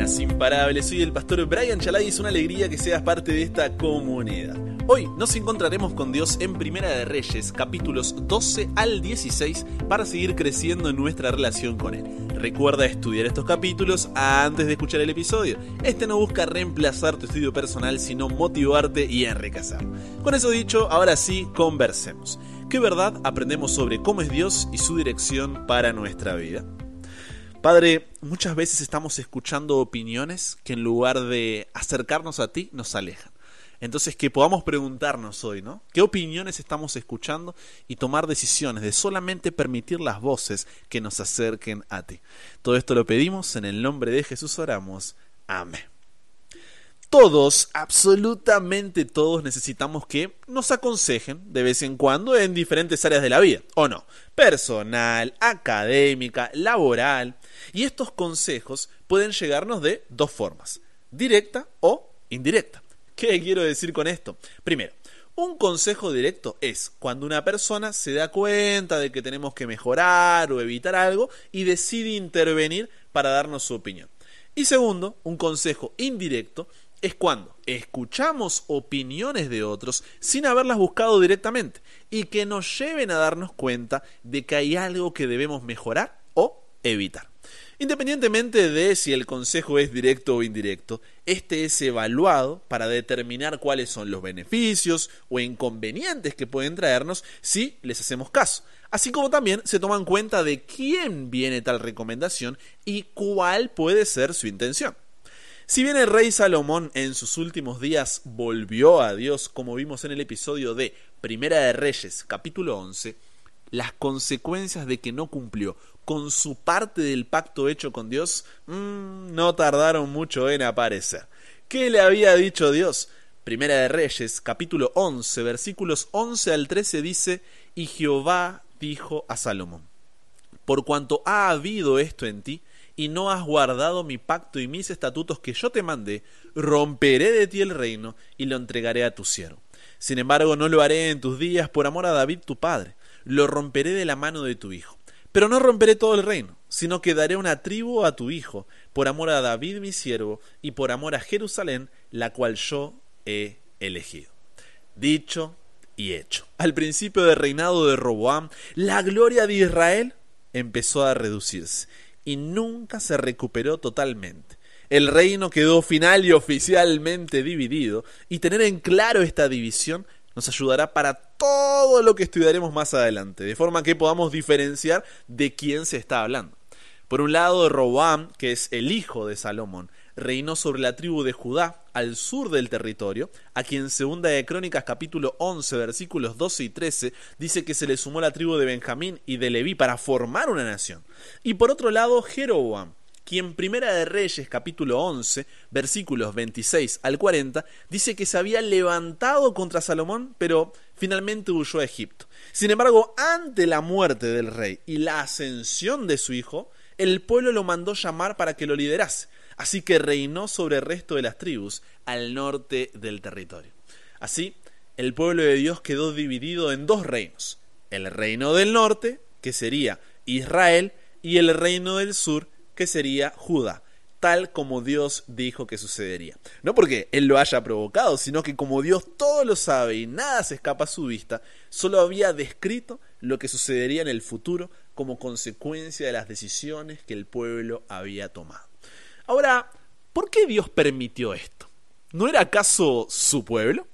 Buenas, imparables. Soy el pastor Brian Chalai y es una alegría que seas parte de esta comunidad. Hoy nos encontraremos con Dios en Primera de Reyes, capítulos 12 al 16, para seguir creciendo en nuestra relación con Él. Recuerda estudiar estos capítulos antes de escuchar el episodio. Este no busca reemplazar tu estudio personal, sino motivarte y enriquecerlo. Con eso dicho, ahora sí, conversemos. ¿Qué verdad aprendemos sobre cómo es Dios y su dirección para nuestra vida? Padre, muchas veces estamos escuchando opiniones que en lugar de acercarnos a ti nos alejan. Entonces que podamos preguntarnos hoy, ¿no? ¿Qué opiniones estamos escuchando y tomar decisiones de solamente permitir las voces que nos acerquen a ti? Todo esto lo pedimos en el nombre de Jesús oramos. Amén todos, absolutamente todos necesitamos que nos aconsejen de vez en cuando en diferentes áreas de la vida, ¿o no? Personal, académica, laboral. Y estos consejos pueden llegarnos de dos formas, directa o indirecta. ¿Qué quiero decir con esto? Primero, un consejo directo es cuando una persona se da cuenta de que tenemos que mejorar o evitar algo y decide intervenir para darnos su opinión. Y segundo, un consejo indirecto es cuando escuchamos opiniones de otros sin haberlas buscado directamente y que nos lleven a darnos cuenta de que hay algo que debemos mejorar o evitar. Independientemente de si el consejo es directo o indirecto, este es evaluado para determinar cuáles son los beneficios o inconvenientes que pueden traernos si les hacemos caso. Así como también se toma en cuenta de quién viene tal recomendación y cuál puede ser su intención. Si bien el rey Salomón en sus últimos días volvió a Dios, como vimos en el episodio de Primera de Reyes, capítulo 11, las consecuencias de que no cumplió con su parte del pacto hecho con Dios mm, no tardaron mucho en aparecer. ¿Qué le había dicho Dios? Primera de Reyes, capítulo 11, versículos 11 al 13 dice, y Jehová dijo a Salomón, por cuanto ha habido esto en ti, y no has guardado mi pacto y mis estatutos que yo te mandé, romperé de ti el reino y lo entregaré a tu siervo. Sin embargo, no lo haré en tus días por amor a David tu padre, lo romperé de la mano de tu hijo. Pero no romperé todo el reino, sino que daré una tribu a tu hijo, por amor a David mi siervo, y por amor a Jerusalén, la cual yo he elegido. Dicho y hecho. Al principio del reinado de Roboam, la gloria de Israel empezó a reducirse y nunca se recuperó totalmente. El reino quedó final y oficialmente dividido, y tener en claro esta división nos ayudará para todo lo que estudiaremos más adelante, de forma que podamos diferenciar de quién se está hablando. Por un lado, Roboam, que es el hijo de Salomón, reinó sobre la tribu de Judá al sur del territorio, a quien segunda de Crónicas capítulo 11 versículos 12 y 13 dice que se le sumó la tribu de Benjamín y de Leví para formar una nación. Y por otro lado, Jeroboam, quien Primera de Reyes capítulo 11 versículos 26 al 40 dice que se había levantado contra Salomón, pero finalmente huyó a Egipto. Sin embargo, ante la muerte del rey y la ascensión de su hijo, el pueblo lo mandó llamar para que lo liderase. Así que reinó sobre el resto de las tribus al norte del territorio. Así, el pueblo de Dios quedó dividido en dos reinos. El reino del norte, que sería Israel, y el reino del sur, que sería Judá, tal como Dios dijo que sucedería. No porque Él lo haya provocado, sino que como Dios todo lo sabe y nada se escapa a su vista, solo había descrito lo que sucedería en el futuro como consecuencia de las decisiones que el pueblo había tomado. Ahora, ¿por qué Dios permitió esto? ¿No era acaso su pueblo?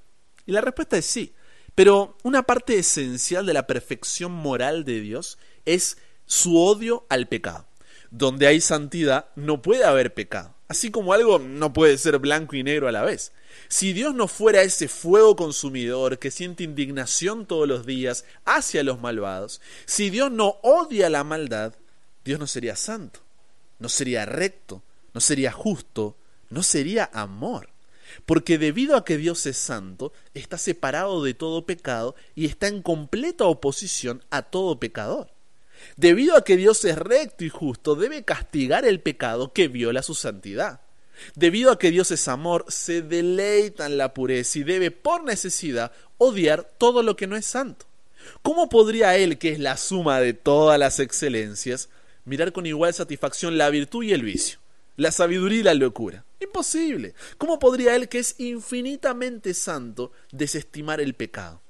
Y la respuesta es sí. Pero una parte esencial de la perfección moral de Dios es su odio al pecado. Donde hay santidad no puede haber pecado. Así como algo no puede ser blanco y negro a la vez. Si Dios no fuera ese fuego consumidor que siente indignación todos los días hacia los malvados, si Dios no odia la maldad, Dios no sería santo, no sería recto, no sería justo, no sería amor. Porque debido a que Dios es santo, está separado de todo pecado y está en completa oposición a todo pecador. Debido a que Dios es recto y justo, debe castigar el pecado que viola su santidad. Debido a que Dios es amor, se deleita en la pureza y debe por necesidad odiar todo lo que no es santo. ¿Cómo podría Él, que es la suma de todas las excelencias, mirar con igual satisfacción la virtud y el vicio? La sabiduría y la locura. Imposible. ¿Cómo podría Él, que es infinitamente santo, desestimar el pecado?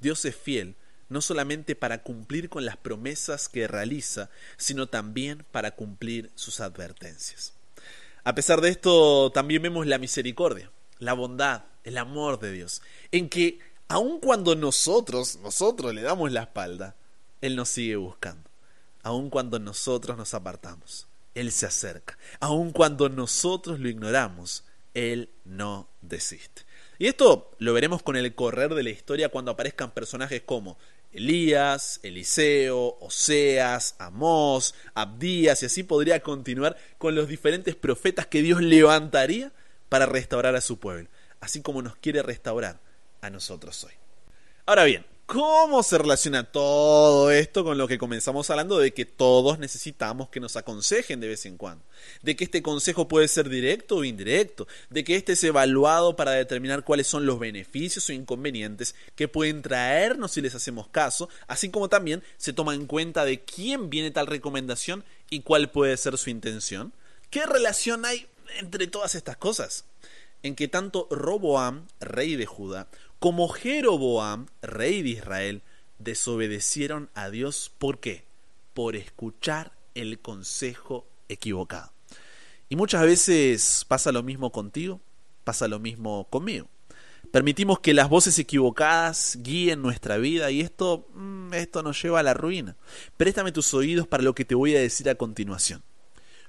Dios es fiel no solamente para cumplir con las promesas que realiza, sino también para cumplir sus advertencias. A pesar de esto, también vemos la misericordia, la bondad, el amor de Dios, en que aun cuando nosotros, nosotros le damos la espalda, Él nos sigue buscando, aun cuando nosotros nos apartamos. Él se acerca. Aun cuando nosotros lo ignoramos, Él no desiste. Y esto lo veremos con el correr de la historia cuando aparezcan personajes como Elías, Eliseo, Oseas, Amós, Abdías, y así podría continuar con los diferentes profetas que Dios levantaría para restaurar a su pueblo, así como nos quiere restaurar a nosotros hoy. Ahora bien, ¿Cómo se relaciona todo esto con lo que comenzamos hablando de que todos necesitamos que nos aconsejen de vez en cuando? De que este consejo puede ser directo o indirecto, de que este es evaluado para determinar cuáles son los beneficios o inconvenientes que pueden traernos si les hacemos caso, así como también se toma en cuenta de quién viene tal recomendación y cuál puede ser su intención. ¿Qué relación hay entre todas estas cosas? En que tanto Roboam, rey de Judá, como Jeroboam, rey de Israel, desobedecieron a Dios. ¿Por qué? Por escuchar el consejo equivocado. Y muchas veces pasa lo mismo contigo, pasa lo mismo conmigo. Permitimos que las voces equivocadas guíen nuestra vida y esto, mm, esto nos lleva a la ruina. Préstame tus oídos para lo que te voy a decir a continuación.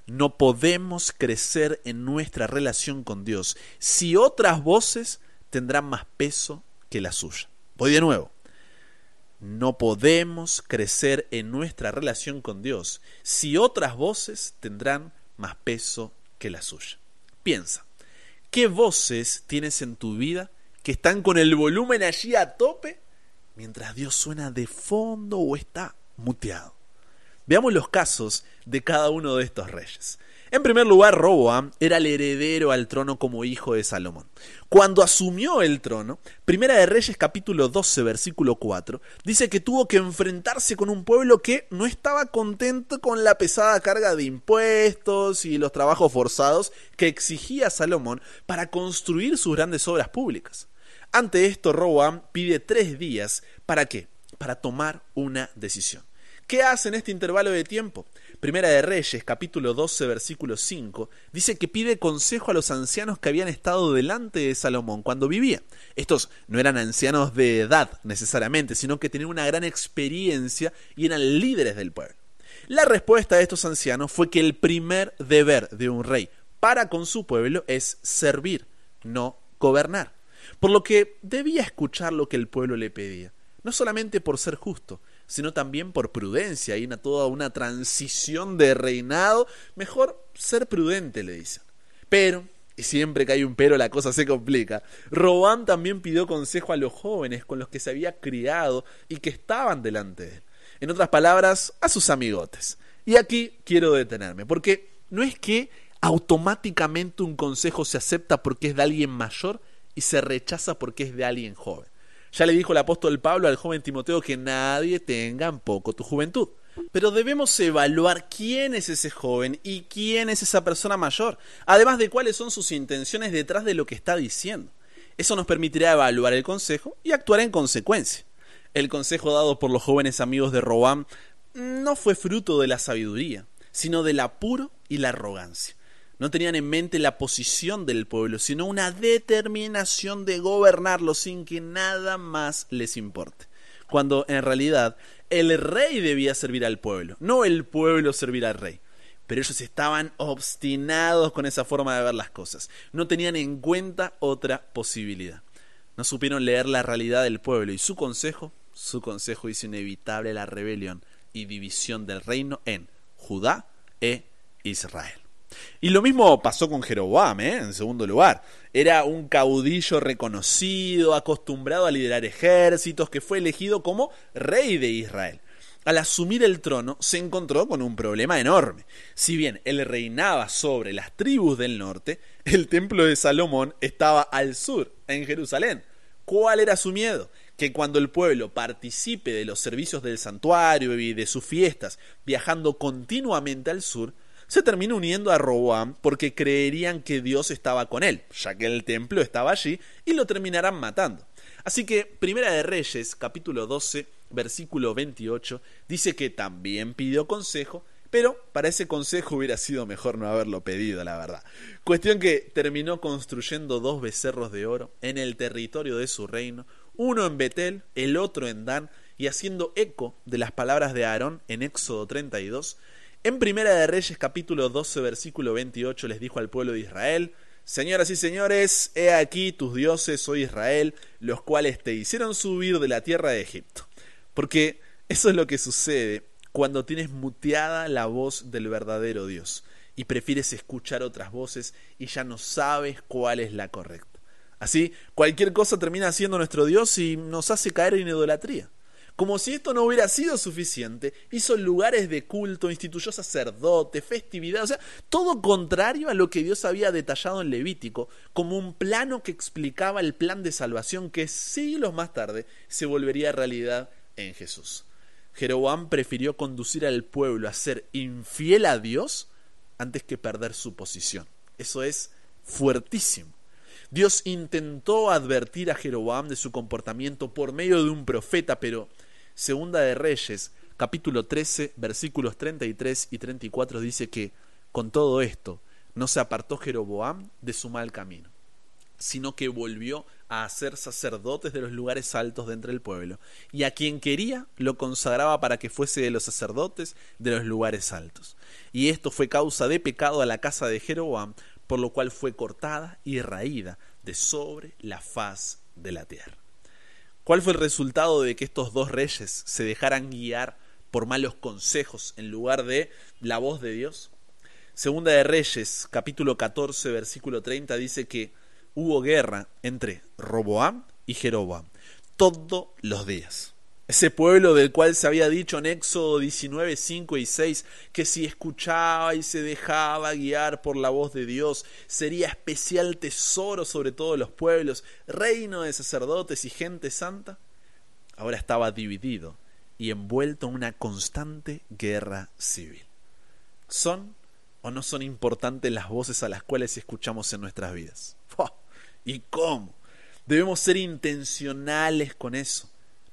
No podemos crecer en nuestra relación con Dios si otras voces tendrán más peso que la suya. Voy de nuevo. No podemos crecer en nuestra relación con Dios si otras voces tendrán más peso que la suya. Piensa, ¿qué voces tienes en tu vida que están con el volumen allí a tope mientras Dios suena de fondo o está muteado? Veamos los casos de cada uno de estos reyes. En primer lugar, Roboam era el heredero al trono como hijo de Salomón. Cuando asumió el trono, Primera de Reyes capítulo 12 versículo 4, dice que tuvo que enfrentarse con un pueblo que no estaba contento con la pesada carga de impuestos y los trabajos forzados que exigía Salomón para construir sus grandes obras públicas. Ante esto, Roboam pide tres días. ¿Para qué? Para tomar una decisión. ¿Qué hace en este intervalo de tiempo? Primera de Reyes, capítulo 12, versículo 5, dice que pide consejo a los ancianos que habían estado delante de Salomón cuando vivía. Estos no eran ancianos de edad necesariamente, sino que tenían una gran experiencia y eran líderes del pueblo. La respuesta de estos ancianos fue que el primer deber de un rey para con su pueblo es servir, no gobernar. Por lo que debía escuchar lo que el pueblo le pedía, no solamente por ser justo, sino también por prudencia. Hay una, toda una transición de reinado. Mejor ser prudente, le dicen. Pero, y siempre que hay un pero la cosa se complica, Robán también pidió consejo a los jóvenes con los que se había criado y que estaban delante de él. En otras palabras, a sus amigotes. Y aquí quiero detenerme, porque no es que automáticamente un consejo se acepta porque es de alguien mayor y se rechaza porque es de alguien joven. Ya le dijo el apóstol Pablo al joven Timoteo que nadie tenga en poco tu juventud. Pero debemos evaluar quién es ese joven y quién es esa persona mayor, además de cuáles son sus intenciones detrás de lo que está diciendo. Eso nos permitirá evaluar el consejo y actuar en consecuencia. El consejo dado por los jóvenes amigos de Robam no fue fruto de la sabiduría, sino del apuro y la arrogancia no tenían en mente la posición del pueblo, sino una determinación de gobernarlo sin que nada más les importe. Cuando en realidad el rey debía servir al pueblo, no el pueblo servir al rey. Pero ellos estaban obstinados con esa forma de ver las cosas. No tenían en cuenta otra posibilidad. No supieron leer la realidad del pueblo y su consejo, su consejo hizo inevitable la rebelión y división del reino en Judá e Israel. Y lo mismo pasó con Jeroboam, ¿eh? en segundo lugar. Era un caudillo reconocido, acostumbrado a liderar ejércitos, que fue elegido como rey de Israel. Al asumir el trono se encontró con un problema enorme. Si bien él reinaba sobre las tribus del norte, el templo de Salomón estaba al sur, en Jerusalén. ¿Cuál era su miedo? Que cuando el pueblo participe de los servicios del santuario y de sus fiestas, viajando continuamente al sur, se terminó uniendo a Roboam porque creerían que Dios estaba con él, ya que el templo estaba allí, y lo terminarán matando. Así que Primera de Reyes, capítulo 12, versículo 28, dice que también pidió consejo, pero para ese consejo hubiera sido mejor no haberlo pedido, la verdad. Cuestión que terminó construyendo dos becerros de oro en el territorio de su reino, uno en Betel, el otro en Dan, y haciendo eco de las palabras de Aarón en Éxodo 32, en Primera de Reyes capítulo 12 versículo 28 les dijo al pueblo de Israel, Señoras y señores, he aquí tus dioses, oh Israel, los cuales te hicieron subir de la tierra de Egipto. Porque eso es lo que sucede cuando tienes muteada la voz del verdadero Dios y prefieres escuchar otras voces y ya no sabes cuál es la correcta. Así, cualquier cosa termina siendo nuestro Dios y nos hace caer en idolatría. Como si esto no hubiera sido suficiente, hizo lugares de culto, instituyó sacerdotes, festividades, o sea, todo contrario a lo que Dios había detallado en Levítico, como un plano que explicaba el plan de salvación que siglos más tarde se volvería realidad en Jesús. Jeroboam prefirió conducir al pueblo a ser infiel a Dios antes que perder su posición. Eso es fuertísimo. Dios intentó advertir a Jeroboam de su comportamiento por medio de un profeta, pero Segunda de Reyes, capítulo 13, versículos 33 y 34 dice que con todo esto no se apartó Jeroboam de su mal camino, sino que volvió a hacer sacerdotes de los lugares altos de entre el pueblo, y a quien quería lo consagraba para que fuese de los sacerdotes de los lugares altos. Y esto fue causa de pecado a la casa de Jeroboam, por lo cual fue cortada y raída de sobre la faz de la tierra. ¿Cuál fue el resultado de que estos dos reyes se dejaran guiar por malos consejos en lugar de la voz de Dios? Segunda de Reyes, capítulo 14, versículo 30 dice que hubo guerra entre Roboam y Jeroboam todos los días. Ese pueblo del cual se había dicho en Éxodo 19, 5 y 6 que si escuchaba y se dejaba guiar por la voz de Dios, sería especial tesoro sobre todos los pueblos, reino de sacerdotes y gente santa, ahora estaba dividido y envuelto en una constante guerra civil. ¿Son o no son importantes las voces a las cuales escuchamos en nuestras vidas? ¿Y cómo? Debemos ser intencionales con eso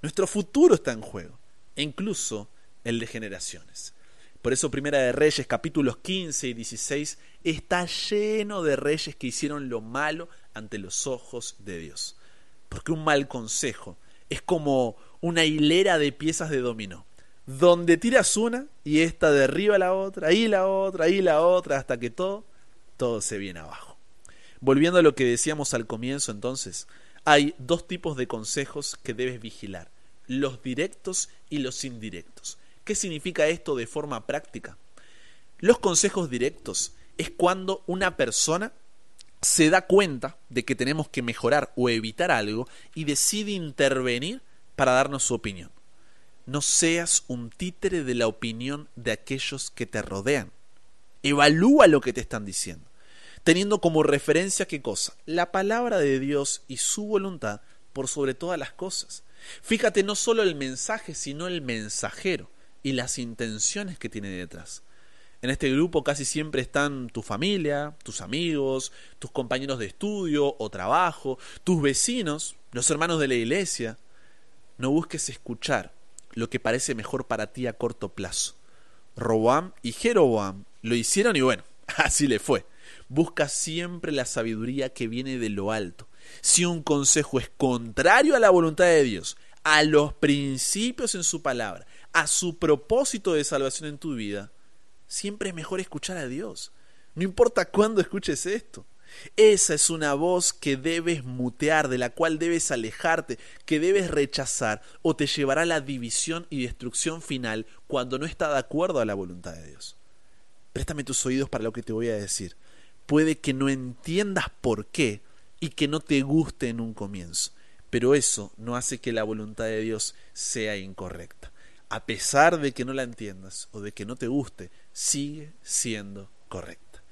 nuestro futuro está en juego, e incluso el de generaciones. Por eso Primera de Reyes, capítulos 15 y 16, está lleno de reyes que hicieron lo malo ante los ojos de Dios. Porque un mal consejo es como una hilera de piezas de dominó, donde tiras una y esta derriba la otra, ahí la otra, ahí la otra, hasta que todo, todo se viene abajo. Volviendo a lo que decíamos al comienzo entonces, hay dos tipos de consejos que debes vigilar los directos y los indirectos. ¿Qué significa esto de forma práctica? Los consejos directos es cuando una persona se da cuenta de que tenemos que mejorar o evitar algo y decide intervenir para darnos su opinión. No seas un títere de la opinión de aquellos que te rodean. Evalúa lo que te están diciendo, teniendo como referencia qué cosa? La palabra de Dios y su voluntad por sobre todas las cosas. Fíjate no solo el mensaje, sino el mensajero y las intenciones que tiene detrás. En este grupo casi siempre están tu familia, tus amigos, tus compañeros de estudio o trabajo, tus vecinos, los hermanos de la iglesia. No busques escuchar lo que parece mejor para ti a corto plazo. Roboam y Jeroboam lo hicieron y bueno, así le fue. Busca siempre la sabiduría que viene de lo alto, si un consejo es contrario a la voluntad de Dios, a los principios en su palabra, a su propósito de salvación en tu vida, siempre es mejor escuchar a Dios. No importa cuándo escuches esto. Esa es una voz que debes mutear, de la cual debes alejarte, que debes rechazar, o te llevará a la división y destrucción final cuando no está de acuerdo a la voluntad de Dios. Préstame tus oídos para lo que te voy a decir. Puede que no entiendas por qué, y que no te guste en un comienzo. Pero eso no hace que la voluntad de Dios sea incorrecta. A pesar de que no la entiendas o de que no te guste, sigue siendo correcta.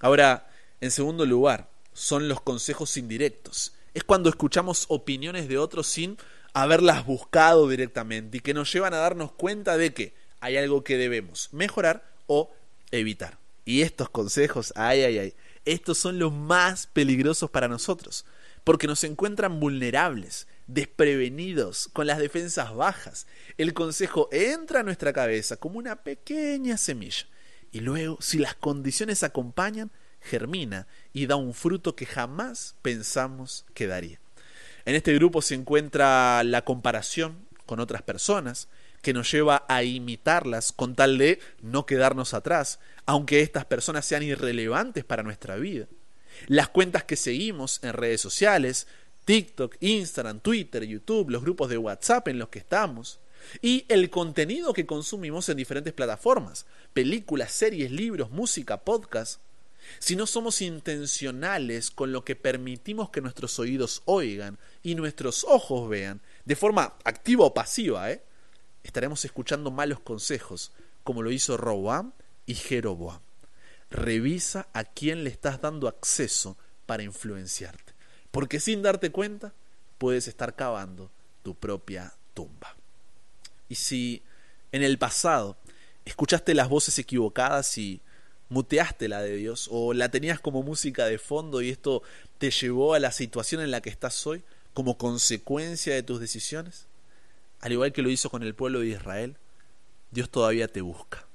Ahora, en segundo lugar, son los consejos indirectos. Es cuando escuchamos opiniones de otros sin haberlas buscado directamente y que nos llevan a darnos cuenta de que hay algo que debemos mejorar o evitar. Y estos consejos, ay, ay, ay, estos son los más peligrosos para nosotros, porque nos encuentran vulnerables, desprevenidos, con las defensas bajas. El consejo entra a nuestra cabeza como una pequeña semilla, y luego, si las condiciones acompañan, germina y da un fruto que jamás pensamos que daría. En este grupo se encuentra la comparación con otras personas, que nos lleva a imitarlas con tal de no quedarnos atrás, aunque estas personas sean irrelevantes para nuestra vida. Las cuentas que seguimos en redes sociales, TikTok, Instagram, Twitter, YouTube, los grupos de WhatsApp en los que estamos, y el contenido que consumimos en diferentes plataformas, películas, series, libros, música, podcast. Si no somos intencionales con lo que permitimos que nuestros oídos oigan y nuestros ojos vean, de forma activa o pasiva, ¿eh? Estaremos escuchando malos consejos, como lo hizo Roboam y Jeroboam. Revisa a quién le estás dando acceso para influenciarte, porque sin darte cuenta puedes estar cavando tu propia tumba. Y si en el pasado escuchaste las voces equivocadas y muteaste la de Dios o la tenías como música de fondo y esto te llevó a la situación en la que estás hoy como consecuencia de tus decisiones, al igual que lo hizo con el pueblo de Israel, Dios todavía te busca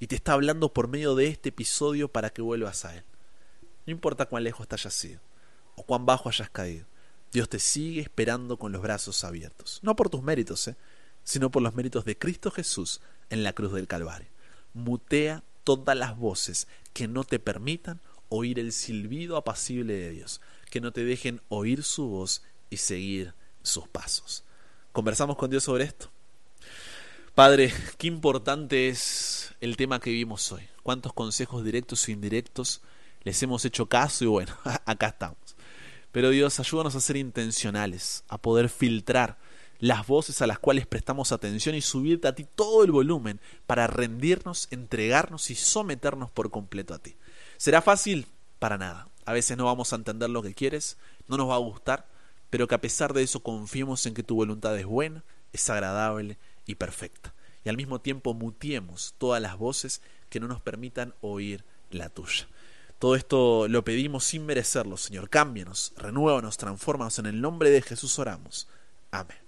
y te está hablando por medio de este episodio para que vuelvas a Él. No importa cuán lejos te hayas ido o cuán bajo hayas caído, Dios te sigue esperando con los brazos abiertos. No por tus méritos, ¿eh? sino por los méritos de Cristo Jesús en la cruz del Calvario. Mutea todas las voces que no te permitan oír el silbido apacible de Dios, que no te dejen oír su voz y seguir sus pasos conversamos con Dios sobre esto. Padre, qué importante es el tema que vimos hoy. Cuántos consejos directos e indirectos les hemos hecho caso y bueno, acá estamos. Pero Dios, ayúdanos a ser intencionales, a poder filtrar las voces a las cuales prestamos atención y subirte a ti todo el volumen para rendirnos, entregarnos y someternos por completo a ti. ¿Será fácil? Para nada. A veces no vamos a entender lo que quieres, no nos va a gustar, pero que a pesar de eso confiemos en que tu voluntad es buena, es agradable y perfecta. Y al mismo tiempo mutiemos todas las voces que no nos permitan oír la tuya. Todo esto lo pedimos sin merecerlo, Señor. Cámbianos, renuévanos, transfórmanos. En el nombre de Jesús oramos. Amén.